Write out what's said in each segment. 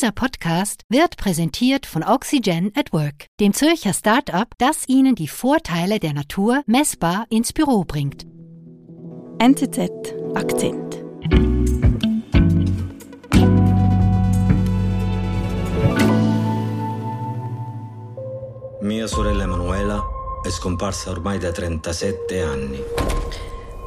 Dieser Podcast wird präsentiert von Oxygen at Work, dem Zürcher Start-up, das Ihnen die Vorteile der Natur messbar ins Büro bringt. NZZ Akzent. Mia sorella Emanuela è scomparsa ormai da 37 anni.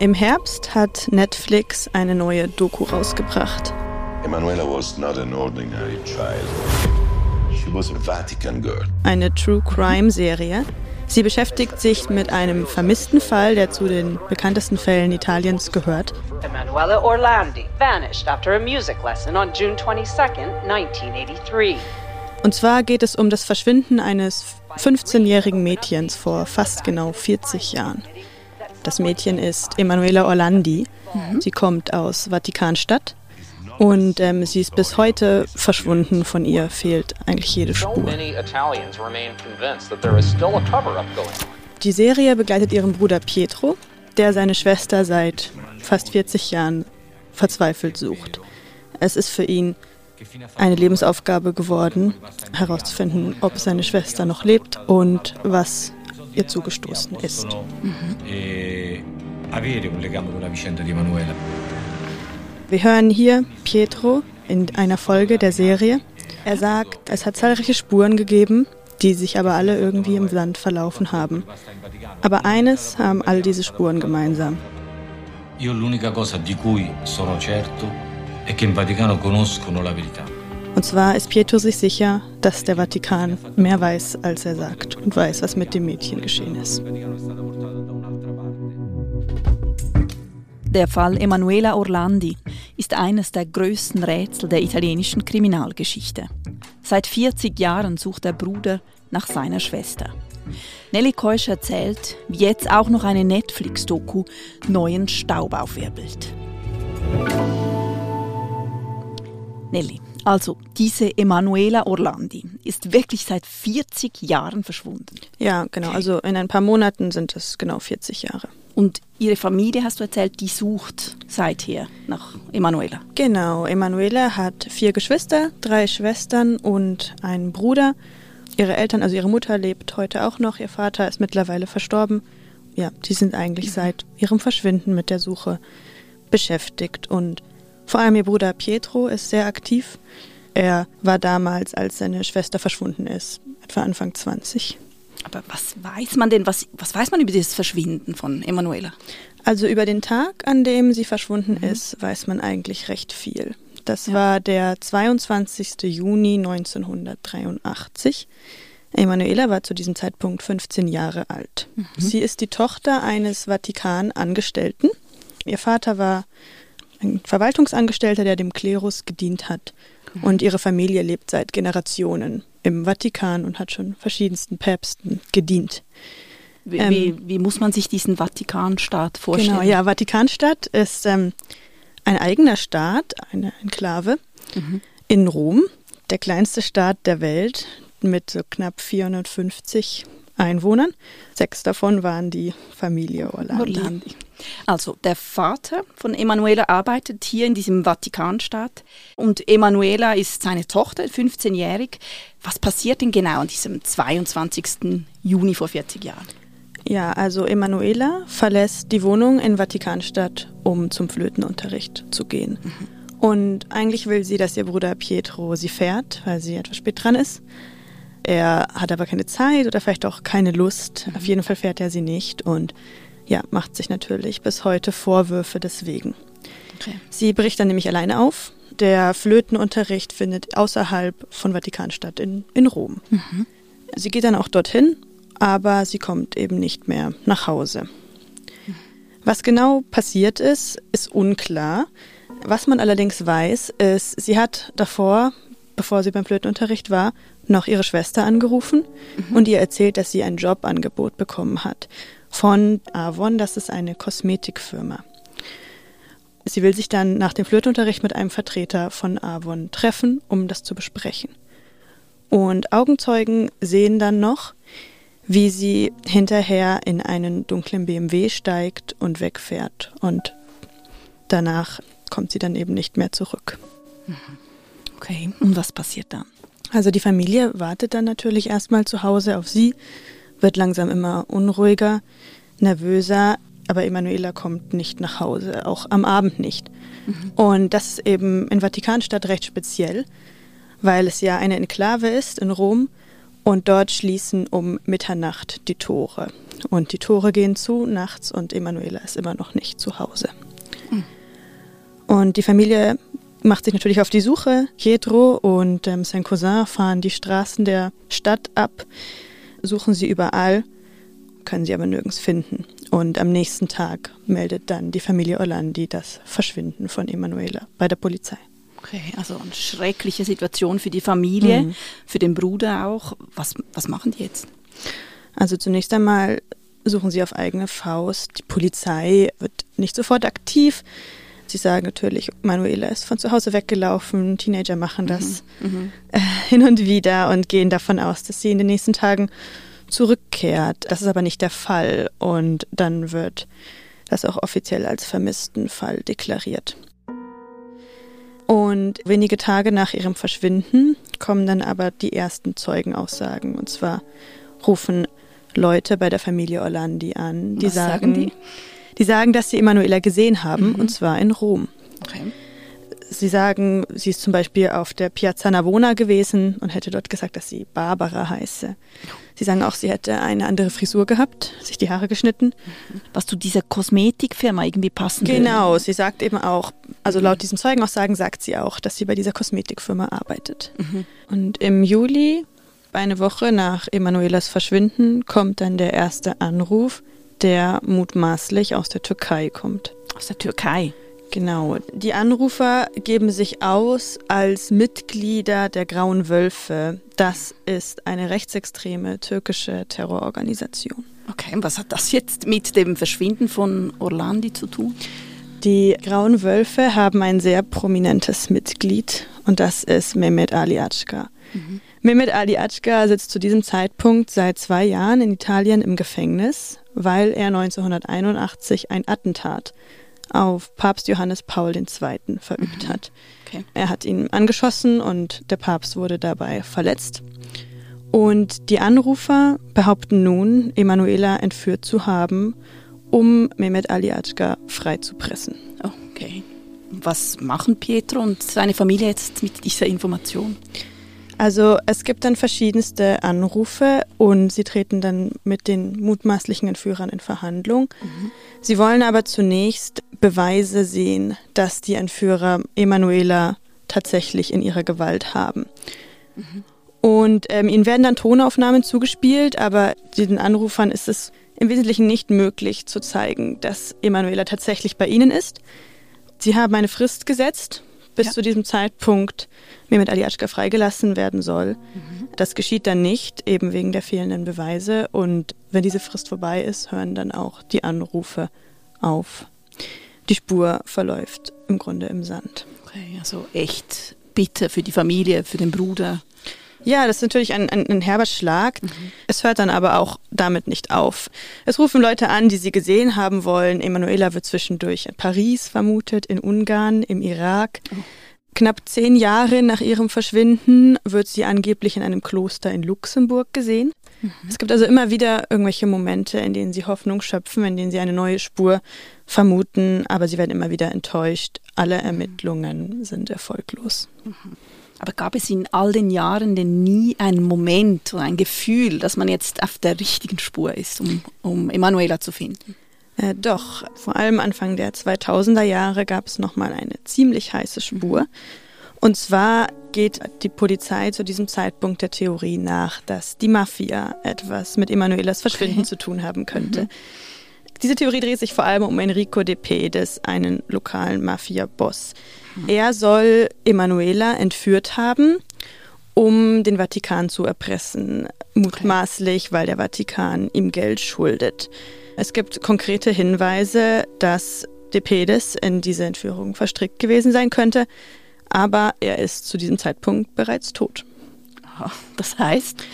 Im Herbst hat Netflix eine neue Doku rausgebracht. Emanuela was not an ordinary child. She was a Vatican girl. Eine True Crime Serie. Sie beschäftigt sich mit einem vermissten Fall, der zu den bekanntesten Fällen Italiens gehört. Emanuela Orlandi vanished after a music lesson on June 22, 1983. Und zwar geht es um das Verschwinden eines 15-jährigen Mädchens vor fast genau 40 Jahren. Das Mädchen ist Emanuela Orlandi. Sie kommt aus Vatikanstadt und ähm, sie ist bis heute verschwunden. Von ihr fehlt eigentlich jede Spur. Die Serie begleitet ihren Bruder Pietro, der seine Schwester seit fast 40 Jahren verzweifelt sucht. Es ist für ihn eine Lebensaufgabe geworden, herauszufinden, ob seine Schwester noch lebt und was ihr zugestoßen ist. E Wir hören hier Pietro in einer Folge der Serie. Er sagt, es hat zahlreiche Spuren gegeben, die sich aber alle irgendwie im Sand verlaufen haben. Aber eines haben all diese Spuren gemeinsam. Und zwar ist Pietro sich sicher, dass der Vatikan mehr weiß, als er sagt und weiß, was mit dem Mädchen geschehen ist. Der Fall Emanuela Orlandi ist eines der größten Rätsel der italienischen Kriminalgeschichte. Seit 40 Jahren sucht der Bruder nach seiner Schwester. Nelly Keusch erzählt, wie jetzt auch noch eine Netflix-Doku neuen Staub aufwirbelt. Nelly, also diese Emanuela Orlandi ist wirklich seit 40 Jahren verschwunden. Ja, genau. Also in ein paar Monaten sind es genau 40 Jahre. Und ihre Familie, hast du erzählt, die sucht seither nach Emanuela. Genau. Emanuela hat vier Geschwister, drei Schwestern und einen Bruder. Ihre Eltern, also ihre Mutter, lebt heute auch noch. Ihr Vater ist mittlerweile verstorben. Ja, die sind eigentlich seit ihrem Verschwinden mit der Suche beschäftigt. Und vor allem ihr Bruder Pietro ist sehr aktiv. Er war damals, als seine Schwester verschwunden ist, etwa Anfang 20. Aber was weiß man denn, was, was weiß man über dieses Verschwinden von Emanuela? Also über den Tag, an dem sie verschwunden ist, weiß man eigentlich recht viel. Das Ja. war der 22. Juni 1983. Emanuela war zu diesem Zeitpunkt 15 Jahre alt. Sie ist die Tochter eines Vatikan-Angestellten. Ihr Vater war ein Verwaltungsangestellter, der dem Klerus gedient hat. Und ihre Familie lebt seit Generationen im Vatikan und hat schon verschiedensten Päpsten gedient. Wie, Ähm, wie, wie muss man sich diesen Vatikanstaat vorstellen? Genau, ja, Vatikanstadt ist ähm, ein eigener Staat, eine Enklave in Rom, der kleinste Staat der Welt mit so knapp 450 Einwohnern. Sechs davon waren die Familie Orlandi. Orlandi. Also der Vater von Emanuela arbeitet hier in diesem Vatikanstaat und Emanuela ist seine Tochter, 15-jährig. Was passiert denn genau an diesem 22. Juni vor 40 Jahren? Ja, also Emanuela verlässt die Wohnung in Vatikanstadt, um zum Flötenunterricht zu gehen. Und eigentlich will sie, dass ihr Bruder Pietro sie fährt, weil sie etwas spät dran ist. Er hat aber keine Zeit oder vielleicht auch keine Lust. Auf jeden Fall fährt er sie nicht und ja, macht sich natürlich bis heute Vorwürfe deswegen. Okay. Sie bricht dann nämlich alleine auf. Der Flötenunterricht findet außerhalb von Vatikanstadt in, in Rom. Sie geht dann auch dorthin, aber sie kommt eben nicht mehr nach Hause. Was genau passiert ist, ist unklar. Was man allerdings weiß, ist, sie hat davor, bevor sie beim Flötenunterricht war, noch ihre Schwester angerufen und ihr erzählt, dass sie ein Jobangebot bekommen hat von Avon, das ist eine Kosmetikfirma. Sie will sich dann nach dem Flötenunterricht mit einem Vertreter von Avon treffen, um das zu besprechen. Und Augenzeugen sehen dann noch, wie sie hinterher in einen dunklen BMW steigt und wegfährt. Und danach kommt sie dann eben nicht mehr zurück. Okay, und was passiert dann? Also die Familie wartet dann natürlich erstmal zu Hause auf sie, wird langsam immer unruhiger, nervöser, aber Emanuela kommt nicht nach Hause, auch am Abend nicht. Mhm. Und das ist eben in Vatikanstadt recht speziell, weil es ja eine Enklave ist in Rom und dort schließen um Mitternacht die Tore. Und die Tore gehen zu nachts und Emanuela ist immer noch nicht zu Hause. Mhm. Und die Familie macht sich natürlich auf die Suche. Pietro und ähm, sein Cousin fahren die Straßen der Stadt ab, suchen sie überall, können sie aber nirgends finden. Und am nächsten Tag meldet dann die Familie Orlandi das Verschwinden von Emanuela bei der Polizei. Okay, also eine schreckliche Situation für die Familie, mhm. für den Bruder auch. Was, was machen die jetzt? Also zunächst einmal suchen sie auf eigene Faust. Die Polizei wird nicht sofort aktiv. Sie sagen natürlich, Manuela ist von zu Hause weggelaufen, Teenager machen das mhm. mhm. äh, hin und wieder und gehen davon aus, dass sie in den nächsten Tagen zurückkehrt. Das ist aber nicht der Fall und dann wird das auch offiziell als vermissten Fall deklariert. Und wenige Tage nach ihrem Verschwinden kommen dann aber die ersten Zeugenaussagen. Und zwar rufen Leute bei der Familie Orlandi an, die Was sagen, sagen die? Die sagen, dass sie Emanuela gesehen haben, mhm. und zwar in Rom. Okay. Sie sagen, sie ist zum Beispiel auf der Piazza Navona gewesen und hätte dort gesagt, dass sie Barbara heiße. Sie sagen auch, sie hätte eine andere Frisur gehabt, sich die Haare geschnitten. Was zu dieser Kosmetikfirma irgendwie passen Genau, würde. sie sagt eben auch, also laut diesem Zeugenaussagen sagt sie auch, dass sie bei dieser Kosmetikfirma arbeitet. Mhm. Und im Juli, eine Woche nach Emanuelas Verschwinden, kommt dann der erste Anruf der mutmaßlich aus der Türkei kommt. Aus der Türkei? Genau. Die Anrufer geben sich aus als Mitglieder der Grauen Wölfe. Das ist eine rechtsextreme türkische Terrororganisation. Okay, und was hat das jetzt mit dem Verschwinden von Orlandi zu tun? Die Grauen Wölfe haben ein sehr prominentes Mitglied und das ist Mehmet Ali Atschka. Mhm. Mehmet Ali Atschka sitzt zu diesem Zeitpunkt seit zwei Jahren in Italien im Gefängnis weil er 1981 ein Attentat auf Papst Johannes Paul II. verübt mhm. hat. Okay. Er hat ihn angeschossen und der Papst wurde dabei verletzt. Und die Anrufer behaupten nun, Emanuela entführt zu haben, um Mehmet Ali Atschka freizupressen. Okay. Was machen Pietro und seine Familie jetzt mit dieser Information? Also es gibt dann verschiedenste Anrufe und sie treten dann mit den mutmaßlichen Entführern in Verhandlung. Mhm. Sie wollen aber zunächst Beweise sehen, dass die Entführer Emanuela tatsächlich in ihrer Gewalt haben. Mhm. Und ähm, ihnen werden dann Tonaufnahmen zugespielt, aber den Anrufern ist es im Wesentlichen nicht möglich zu zeigen, dass Emanuela tatsächlich bei ihnen ist. Sie haben eine Frist gesetzt, bis ja. zu diesem Zeitpunkt Mehmet Ali Atschka freigelassen werden soll. Mhm. Das geschieht dann nicht, eben wegen der fehlenden Beweise. Und wenn diese Frist vorbei ist, hören dann auch die Anrufe auf. Die Spur verläuft im Grunde im Sand. Okay, also echt bitter für die Familie, für den Bruder. Ja, das ist natürlich ein, ein, ein herber Schlag. Mhm. Es hört dann aber auch damit nicht auf. Es rufen Leute an, die sie gesehen haben wollen. Emanuela wird zwischendurch in Paris vermutet, in Ungarn, im Irak. Oh. Knapp zehn Jahre nach ihrem Verschwinden wird sie angeblich in einem Kloster in Luxemburg gesehen. Mhm. Es gibt also immer wieder irgendwelche Momente, in denen sie Hoffnung schöpfen, in denen sie eine neue Spur vermuten, aber sie werden immer wieder enttäuscht. Alle Ermittlungen sind erfolglos. Mhm. Aber gab es in all den Jahren denn nie einen Moment oder ein Gefühl, dass man jetzt auf der richtigen Spur ist, um, um Emanuela zu finden? Äh, doch, vor allem Anfang der 2000er Jahre gab es nochmal eine ziemlich heiße Spur. Und zwar geht die Polizei zu diesem Zeitpunkt der Theorie nach, dass die Mafia etwas mit Emanuelas Verschwinden okay. zu tun haben könnte. Mhm. Diese Theorie dreht sich vor allem um Enrico De Pedes, einen lokalen Mafia-Boss. Er soll Emanuela entführt haben, um den Vatikan zu erpressen, mutmaßlich, weil der Vatikan ihm Geld schuldet. Es gibt konkrete Hinweise, dass De Pedes in diese Entführung verstrickt gewesen sein könnte, aber er ist zu diesem Zeitpunkt bereits tot. Das heißt?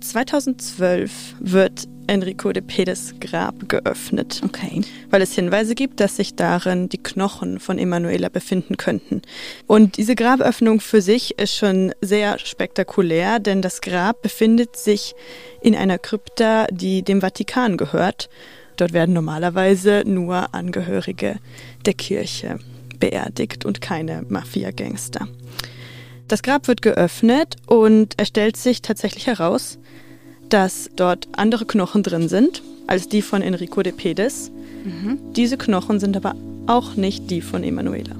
2012 wird Enrico de Pedes Grab geöffnet. Okay. Weil es Hinweise gibt, dass sich darin die Knochen von Emanuela befinden könnten. Und diese Graböffnung für sich ist schon sehr spektakulär, denn das Grab befindet sich in einer Krypta, die dem Vatikan gehört. Dort werden normalerweise nur Angehörige der Kirche beerdigt und keine Mafia-Gangster. Das Grab wird geöffnet und es stellt sich tatsächlich heraus, dass dort andere Knochen drin sind als die von Enrico de Pedes. Mhm. Diese Knochen sind aber auch nicht die von Emanuela.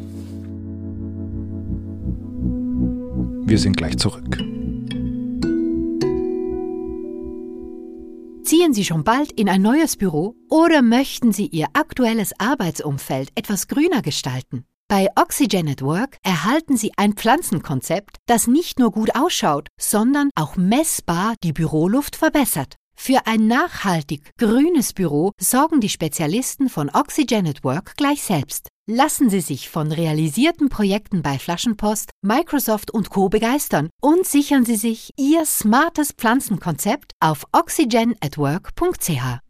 Wir sind gleich zurück. Ziehen Sie schon bald in ein neues Büro oder möchten Sie Ihr aktuelles Arbeitsumfeld etwas grüner gestalten? Bei Oxygen at Work erhalten Sie ein Pflanzenkonzept, das nicht nur gut ausschaut, sondern auch messbar die Büroluft verbessert. Für ein nachhaltig grünes Büro sorgen die Spezialisten von Oxygen at Work gleich selbst. Lassen Sie sich von realisierten Projekten bei Flaschenpost, Microsoft und Co. begeistern und sichern Sie sich Ihr smartes Pflanzenkonzept auf oxygenatwork.ch.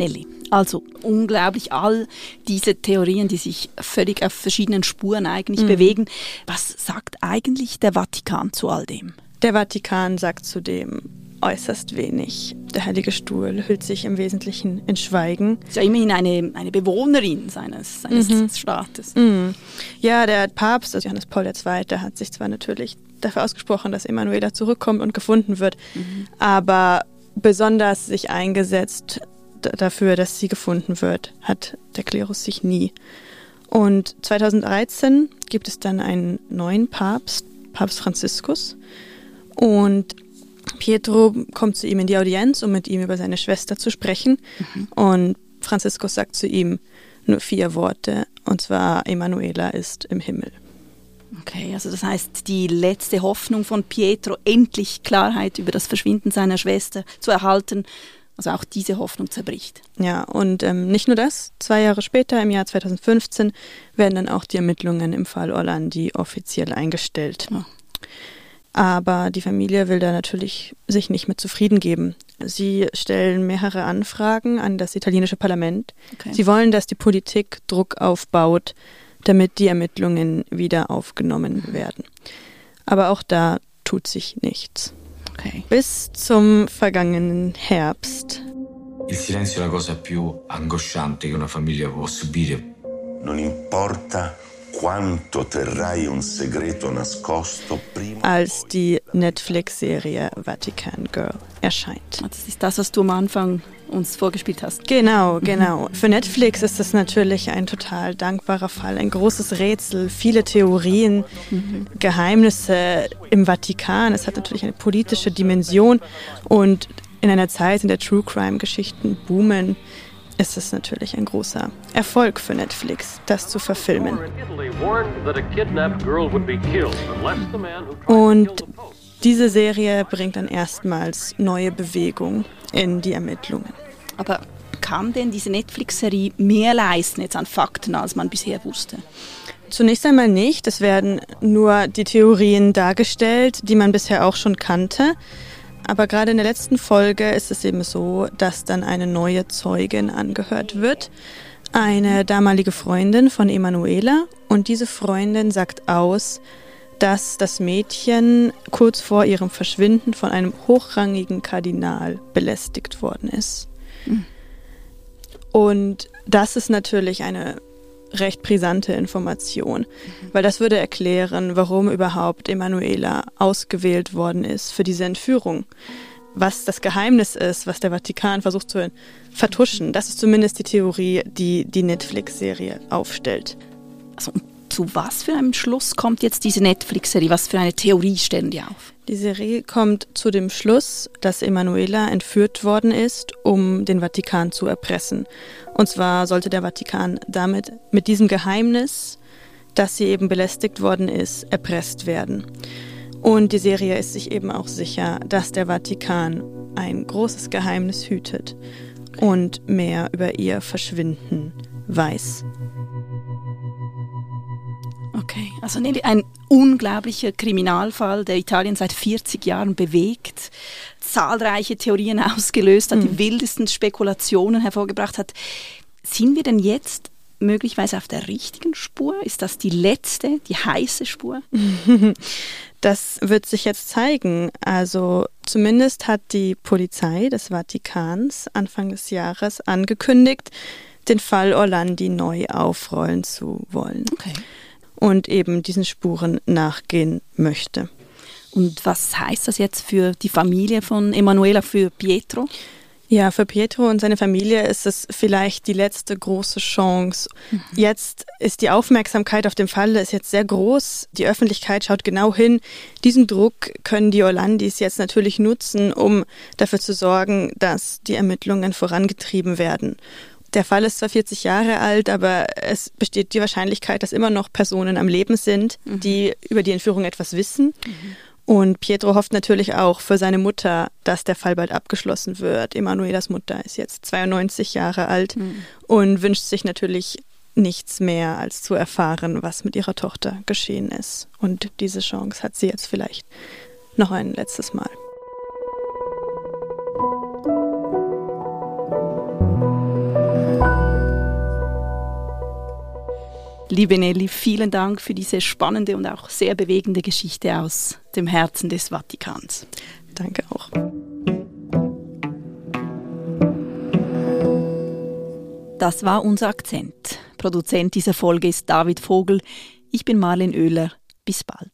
Nelly. Also unglaublich all diese Theorien, die sich völlig auf verschiedenen Spuren eigentlich mhm. bewegen. Was sagt eigentlich der Vatikan zu all dem? Der Vatikan sagt zu dem äußerst wenig. Der Heilige Stuhl hüllt sich im Wesentlichen in Schweigen. Ist ja immerhin eine, eine Bewohnerin seines, seines mhm. Staates. Mhm. Ja, der Papst, also Johannes Paul II., hat sich zwar natürlich dafür ausgesprochen, dass Emanuela zurückkommt und gefunden wird, mhm. aber besonders sich eingesetzt dafür, dass sie gefunden wird, hat der Klerus sich nie. Und 2013 gibt es dann einen neuen Papst, Papst Franziskus. Und Pietro kommt zu ihm in die Audienz, um mit ihm über seine Schwester zu sprechen. Mhm. Und Franziskus sagt zu ihm nur vier Worte, und zwar Emanuela ist im Himmel. Okay, also das heißt, die letzte Hoffnung von Pietro, endlich Klarheit über das Verschwinden seiner Schwester zu erhalten, also auch diese Hoffnung zerbricht. Ja, und ähm, nicht nur das. Zwei Jahre später, im Jahr 2015, werden dann auch die Ermittlungen im Fall Orlandi offiziell eingestellt. Oh. Aber die Familie will da natürlich sich nicht mit zufrieden geben. Sie stellen mehrere Anfragen an das italienische Parlament. Okay. Sie wollen, dass die Politik Druck aufbaut, damit die Ermittlungen wieder aufgenommen werden. Aber auch da tut sich nichts. Okay. Bis zum vergangenen Herbst. Il silenzio è la cosa più angosciante che una famiglia può subire. Non importa quanto terrai un segreto nascosto prima. Als die Netflix-Serie Vatican Girl erscheint. Das ist das, was du am Anfang uns vorgespielt hast. Genau, mhm. genau. Für Netflix ist das natürlich ein total dankbarer Fall, ein großes Rätsel, viele Theorien, mhm. Geheimnisse im Vatikan. Es hat natürlich eine politische Dimension und in einer Zeit, in der True Crime Geschichten boomen, ist es natürlich ein großer Erfolg für Netflix, das zu verfilmen. Und diese Serie bringt dann erstmals neue Bewegung in die Ermittlungen. Aber kann denn diese Netflix-Serie mehr leisten jetzt an Fakten, als man bisher wusste? Zunächst einmal nicht. Es werden nur die Theorien dargestellt, die man bisher auch schon kannte. Aber gerade in der letzten Folge ist es eben so, dass dann eine neue Zeugin angehört wird. Eine damalige Freundin von Emanuela. Und diese Freundin sagt aus, dass das Mädchen kurz vor ihrem Verschwinden von einem hochrangigen Kardinal belästigt worden ist. Mhm. Und das ist natürlich eine recht brisante Information, mhm. weil das würde erklären, warum überhaupt Emanuela ausgewählt worden ist für diese Entführung. Was das Geheimnis ist, was der Vatikan versucht zu vertuschen, das ist zumindest die Theorie, die die Netflix-Serie aufstellt. Also, zu was für einem Schluss kommt jetzt diese Netflix-Serie? Was für eine Theorie stellen die auf? Die Serie kommt zu dem Schluss, dass Emanuela entführt worden ist, um den Vatikan zu erpressen. Und zwar sollte der Vatikan damit mit diesem Geheimnis, dass sie eben belästigt worden ist, erpresst werden. Und die Serie ist sich eben auch sicher, dass der Vatikan ein großes Geheimnis hütet und mehr über ihr Verschwinden weiß. Okay, also ein unglaublicher Kriminalfall, der Italien seit 40 Jahren bewegt, zahlreiche Theorien ausgelöst hat, mhm. die wildesten Spekulationen hervorgebracht hat. Sind wir denn jetzt möglicherweise auf der richtigen Spur? Ist das die letzte, die heiße Spur? Das wird sich jetzt zeigen. Also zumindest hat die Polizei des Vatikans Anfang des Jahres angekündigt, den Fall Orlandi neu aufrollen zu wollen. Okay. Und eben diesen Spuren nachgehen möchte. Und was heißt das jetzt für die Familie von Emanuela, für Pietro? Ja, für Pietro und seine Familie ist es vielleicht die letzte große Chance. Mhm. Jetzt ist die Aufmerksamkeit auf dem Fall ist jetzt sehr groß. Die Öffentlichkeit schaut genau hin. Diesen Druck können die Orlandis jetzt natürlich nutzen, um dafür zu sorgen, dass die Ermittlungen vorangetrieben werden. Der Fall ist zwar 40 Jahre alt, aber es besteht die Wahrscheinlichkeit, dass immer noch Personen am Leben sind, mhm. die über die Entführung etwas wissen. Mhm. Und Pietro hofft natürlich auch für seine Mutter, dass der Fall bald abgeschlossen wird. Emanuelas Mutter ist jetzt 92 Jahre alt mhm. und wünscht sich natürlich nichts mehr, als zu erfahren, was mit ihrer Tochter geschehen ist. Und diese Chance hat sie jetzt vielleicht noch ein letztes Mal. Liebe Nelly, vielen Dank für diese spannende und auch sehr bewegende Geschichte aus dem Herzen des Vatikans. Danke auch. Das war unser Akzent. Produzent dieser Folge ist David Vogel. Ich bin Marlene Oehler. Bis bald.